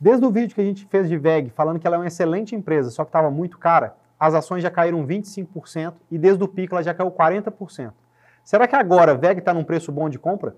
Desde o vídeo que a gente fez de VEG, falando que ela é uma excelente empresa, só que estava muito cara, as ações já caíram 25% e desde o pico ela já caiu 40%. Será que agora VEG está num preço bom de compra?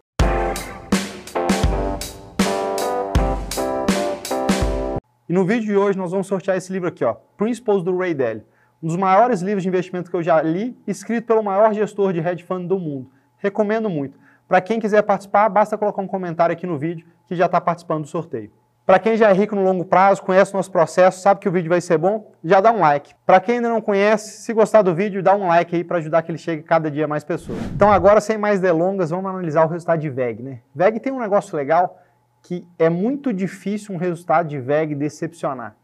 E no vídeo de hoje nós vamos sortear esse livro aqui, ó, Principles do Ray Dalio, um dos maiores livros de investimento que eu já li, escrito pelo maior gestor de hedge fund do mundo. Recomendo muito. Para quem quiser participar, basta colocar um comentário aqui no vídeo que já está participando do sorteio. Para quem já é rico no longo prazo, conhece o nosso processo, sabe que o vídeo vai ser bom, já dá um like. Para quem ainda não conhece, se gostar do vídeo, dá um like aí para ajudar que ele chegue cada dia a mais pessoas. Então agora, sem mais delongas, vamos analisar o resultado de VEG. Né? VEG tem um negócio legal que é muito difícil um resultado de VEG decepcionar.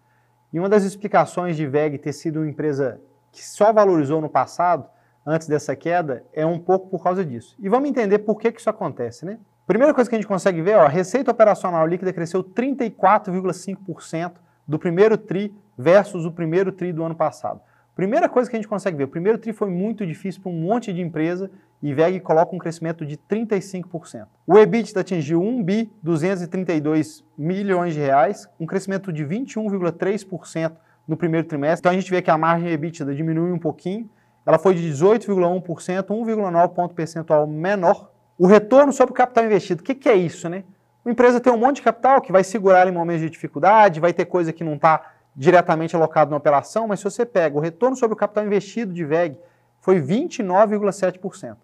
E uma das explicações de VEG ter sido uma empresa que só valorizou no passado, antes dessa queda, é um pouco por causa disso. E vamos entender por que, que isso acontece, né? Primeira coisa que a gente consegue ver, ó, a receita operacional líquida cresceu 34,5% do primeiro TRI versus o primeiro TRI do ano passado. Primeira coisa que a gente consegue ver, o primeiro TRI foi muito difícil para um monte de empresa e VEG coloca um crescimento de 35%. O EBITDA atingiu 1 bi 232 milhões de reais, um crescimento de 21,3% no primeiro trimestre. Então a gente vê que a margem EBITDA diminui um pouquinho, ela foi de 18,1%, 1,9 ponto percentual menor. O retorno sobre o capital investido, o que, que é isso, né? Uma empresa tem um monte de capital que vai segurar em momentos de dificuldade, vai ter coisa que não está diretamente alocado na operação, mas se você pega o retorno sobre o capital investido de VEG, foi 29,7%.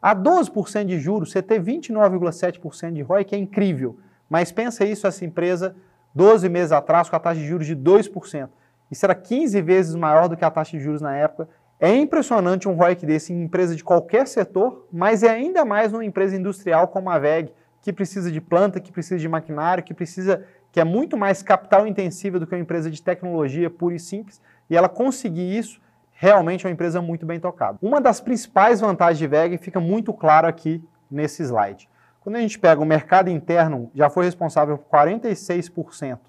A 12% de juros, você ter 29,7% de ROI, que é incrível. Mas pensa isso, essa empresa, 12 meses atrás, com a taxa de juros de 2%. Isso era 15 vezes maior do que a taxa de juros na época. É impressionante um ROIC desse em empresa de qualquer setor, mas é ainda mais numa empresa industrial como a VEG, que precisa de planta, que precisa de maquinário, que precisa que é muito mais capital intensiva do que uma empresa de tecnologia pura e simples, e ela conseguir isso realmente é uma empresa muito bem tocada. Uma das principais vantagens de VEG fica muito claro aqui nesse slide. Quando a gente pega o mercado interno, já foi responsável por 46%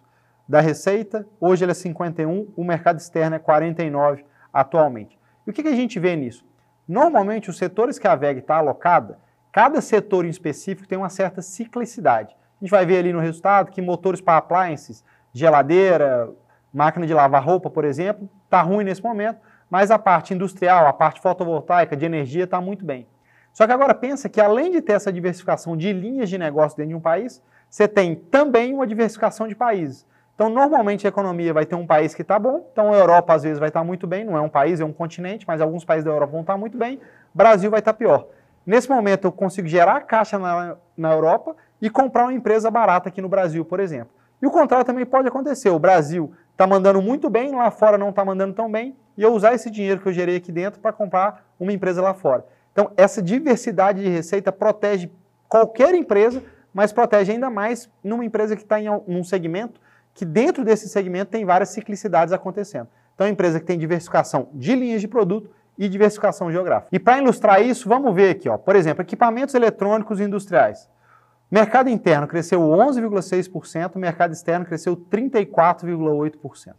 da receita, hoje ele é 51%, o mercado externo é 49% atualmente. E o que, que a gente vê nisso? Normalmente, os setores que a VEG está alocada, cada setor em específico tem uma certa ciclicidade. A gente vai ver ali no resultado que motores para appliances, geladeira, máquina de lavar roupa, por exemplo, está ruim nesse momento, mas a parte industrial, a parte fotovoltaica, de energia, está muito bem. Só que agora pensa que além de ter essa diversificação de linhas de negócio dentro de um país, você tem também uma diversificação de países. Então, normalmente a economia vai ter um país que está bom, então a Europa às vezes vai estar tá muito bem, não é um país, é um continente, mas alguns países da Europa vão estar tá muito bem, Brasil vai estar tá pior. Nesse momento eu consigo gerar caixa na, na Europa e comprar uma empresa barata aqui no Brasil, por exemplo. E o contrário também pode acontecer, o Brasil está mandando muito bem, lá fora não está mandando tão bem, e eu usar esse dinheiro que eu gerei aqui dentro para comprar uma empresa lá fora. Então, essa diversidade de receita protege qualquer empresa, mas protege ainda mais numa empresa que está em um segmento que dentro desse segmento tem várias ciclicidades acontecendo. Então, é uma empresa que tem diversificação de linhas de produto e diversificação geográfica. E para ilustrar isso, vamos ver aqui, ó, por exemplo, equipamentos eletrônicos industriais. Mercado interno cresceu 11,6%, mercado externo cresceu 34,8%.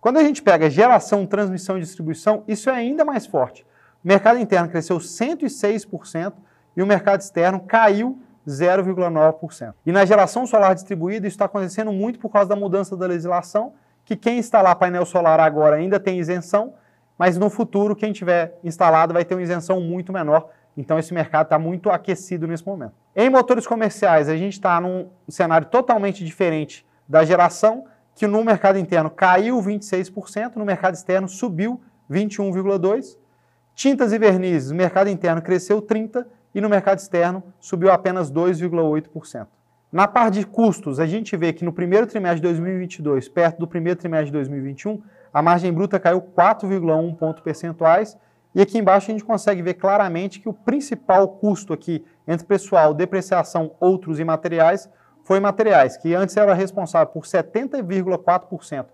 Quando a gente pega geração, transmissão e distribuição, isso é ainda mais forte. O mercado interno cresceu 106% e o mercado externo caiu 0,9%. E na geração solar distribuída, isso está acontecendo muito por causa da mudança da legislação, que quem instalar painel solar agora ainda tem isenção, mas no futuro, quem tiver instalado vai ter uma isenção muito menor. Então, esse mercado está muito aquecido nesse momento. Em motores comerciais, a gente está num cenário totalmente diferente da geração, que no mercado interno caiu 26%, no mercado externo subiu 21,2%. Tintas e vernizes, mercado interno cresceu 30% e no mercado externo subiu apenas 2,8%. Na parte de custos, a gente vê que no primeiro trimestre de 2022, perto do primeiro trimestre de 2021, a margem bruta caiu 4,1 pontos percentuais e aqui embaixo a gente consegue ver claramente que o principal custo aqui entre pessoal, depreciação, outros e materiais foi materiais, que antes era responsável por 70,4%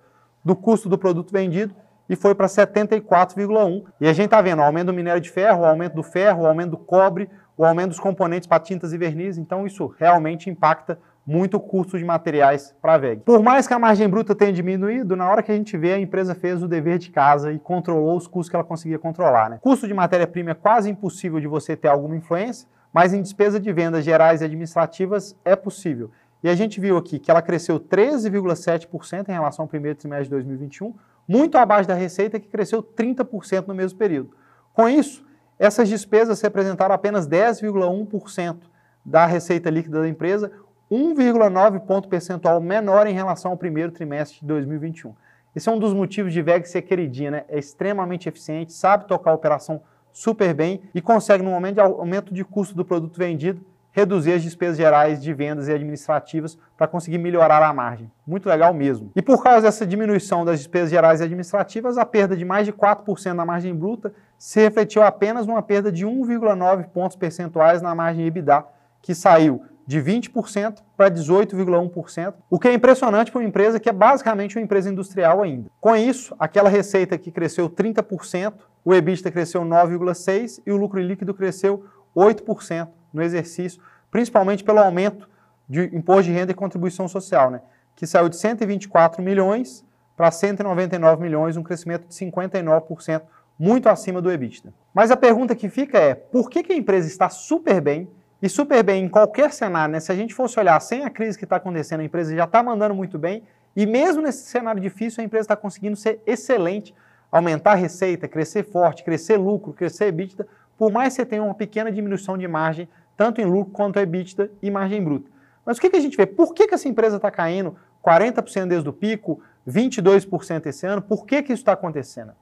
do custo do produto vendido e foi para 74,1%. E a gente está vendo o aumento do minério de ferro, o aumento do ferro, o aumento do cobre, o aumento dos componentes para tintas e verniz, então isso realmente impacta muito o custo de materiais para a VEG. Por mais que a margem bruta tenha diminuído, na hora que a gente vê, a empresa fez o dever de casa e controlou os custos que ela conseguia controlar. Né? Custo de matéria-prima é quase impossível de você ter alguma influência, mas em despesa de vendas gerais e administrativas é possível. E a gente viu aqui que ela cresceu 13,7% em relação ao primeiro trimestre de 2021, muito abaixo da receita que cresceu 30% no mesmo período. Com isso, essas despesas representaram apenas 10,1% da receita líquida da empresa, 1,9 ponto percentual menor em relação ao primeiro trimestre de 2021. Esse é um dos motivos de VEG ser queridinha, né? É extremamente eficiente, sabe tocar a operação super bem e consegue, no momento de aumento de custo do produto vendido, reduzir as despesas gerais de vendas e administrativas para conseguir melhorar a margem. Muito legal mesmo. E por causa dessa diminuição das despesas gerais e administrativas, a perda de mais de 4% na margem bruta se refletiu apenas numa perda de 1,9 pontos percentuais na margem EBITDA, que saiu de 20% para 18,1%, o que é impressionante para uma empresa que é basicamente uma empresa industrial ainda. Com isso, aquela receita que cresceu 30%, o EBITDA cresceu 9,6% e o lucro líquido cresceu 8% no exercício, principalmente pelo aumento de imposto de renda e contribuição social, né? que saiu de 124 milhões para 199 milhões, um crescimento de 59%, muito acima do EBITDA. Mas a pergunta que fica é, por que, que a empresa está super bem, e super bem em qualquer cenário, né? se a gente fosse olhar sem a crise que está acontecendo, a empresa já está mandando muito bem, e mesmo nesse cenário difícil, a empresa está conseguindo ser excelente, aumentar a receita, crescer forte, crescer lucro, crescer EBITDA, por mais que você tenha uma pequena diminuição de margem tanto em lucro quanto EBITDA e margem bruta. Mas o que, que a gente vê? Por que, que essa empresa está caindo 40% desde o pico, 22% esse ano? Por que, que isso está acontecendo?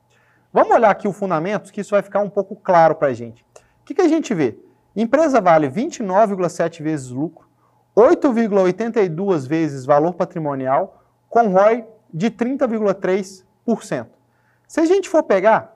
Vamos olhar aqui o fundamento, que isso vai ficar um pouco claro para a gente. O que, que a gente vê? Empresa vale 29,7 vezes lucro, 8,82 vezes valor patrimonial, com ROI de 30,3%. Se a gente for pegar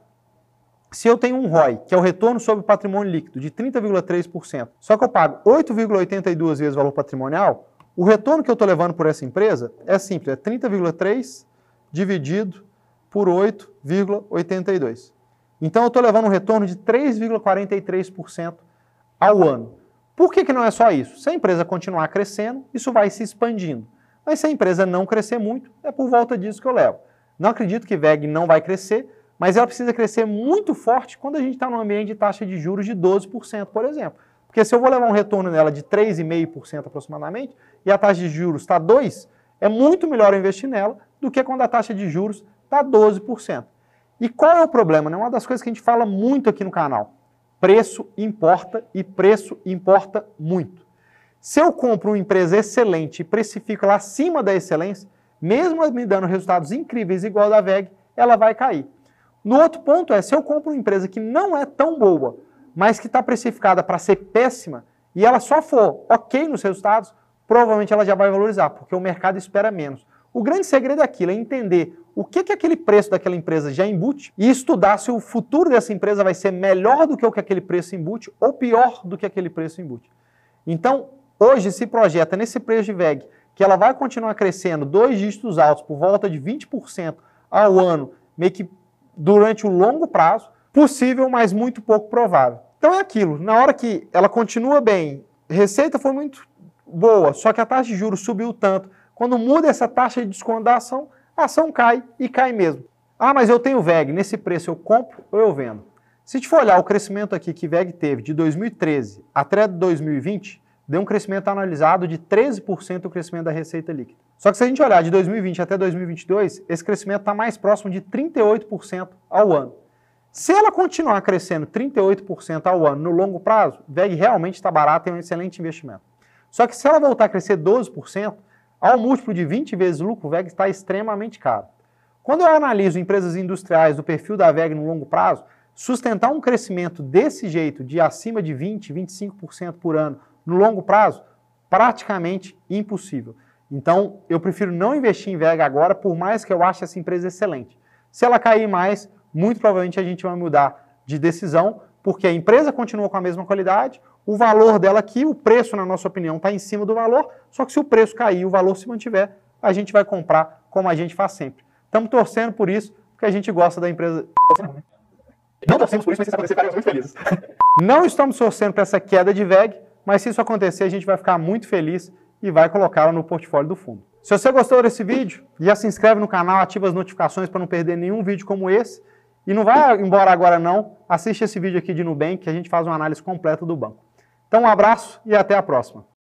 se eu tenho um ROI, que é o retorno sobre o patrimônio líquido, de 30,3%, só que eu pago 8,82 vezes o valor patrimonial, o retorno que eu estou levando por essa empresa é simples, é 30,3 dividido por 8,82. Então eu estou levando um retorno de 3,43% ao ano. Por que, que não é só isso? Se a empresa continuar crescendo, isso vai se expandindo. Mas se a empresa não crescer muito, é por volta disso que eu levo. Não acredito que VEG não vai crescer, mas ela precisa crescer muito forte quando a gente está num ambiente de taxa de juros de 12%, por exemplo. Porque se eu vou levar um retorno nela de 3,5% aproximadamente, e a taxa de juros está 2%, é muito melhor investir nela do que quando a taxa de juros está 12%. E qual é o problema? Né? Uma das coisas que a gente fala muito aqui no canal. Preço importa e preço importa muito. Se eu compro uma empresa excelente e precifico ela acima da excelência, mesmo me dando resultados incríveis igual a da VEG, ela vai cair. No outro ponto é, se eu compro uma empresa que não é tão boa, mas que está precificada para ser péssima, e ela só for ok nos resultados, provavelmente ela já vai valorizar, porque o mercado espera menos. O grande segredo daquilo é entender o que, que aquele preço daquela empresa já embute e estudar se o futuro dessa empresa vai ser melhor do que o que aquele preço embute ou pior do que aquele preço embute. Então, hoje se projeta nesse preço de VEG que ela vai continuar crescendo dois dígitos altos por volta de 20% ao ano, meio que durante o longo prazo, possível, mas muito pouco provável. Então é aquilo, na hora que ela continua bem, receita foi muito boa, só que a taxa de juros subiu tanto, quando muda essa taxa de desconto da ação, a ação cai e cai mesmo. Ah, mas eu tenho VEG, nesse preço eu compro ou eu vendo? Se a gente for olhar o crescimento aqui que VEG teve de 2013 até 2020, deu um crescimento analisado de 13% o crescimento da receita líquida. Só que se a gente olhar de 2020 até 2022, esse crescimento está mais próximo de 38% ao ano. Se ela continuar crescendo 38% ao ano no longo prazo, VEG realmente está barato e é um excelente investimento. Só que se ela voltar a crescer 12%, ao múltiplo de 20 vezes lucro, VEG está extremamente caro. Quando eu analiso empresas industriais do perfil da VEG no longo prazo, sustentar um crescimento desse jeito, de acima de 20%, 25% por ano, no longo prazo, praticamente impossível. Então, eu prefiro não investir em Vega agora, por mais que eu ache essa empresa excelente. Se ela cair mais, muito provavelmente a gente vai mudar de decisão, porque a empresa continua com a mesma qualidade, o valor dela aqui, o preço, na nossa opinião, está em cima do valor, só que se o preço cair e o valor se mantiver, a gente vai comprar como a gente faz sempre. Estamos torcendo por isso, porque a gente gosta da empresa. Não torcemos por isso, mas se isso acontecer, ficaremos muito felizes. Não estamos torcendo para essa queda de VEG, mas se isso acontecer, a gente vai ficar muito feliz e vai colocá-la no portfólio do fundo. Se você gostou desse vídeo, já se inscreve no canal, ativa as notificações para não perder nenhum vídeo como esse. E não vai embora agora não, assiste esse vídeo aqui de Nubank que a gente faz uma análise completa do banco. Então um abraço e até a próxima.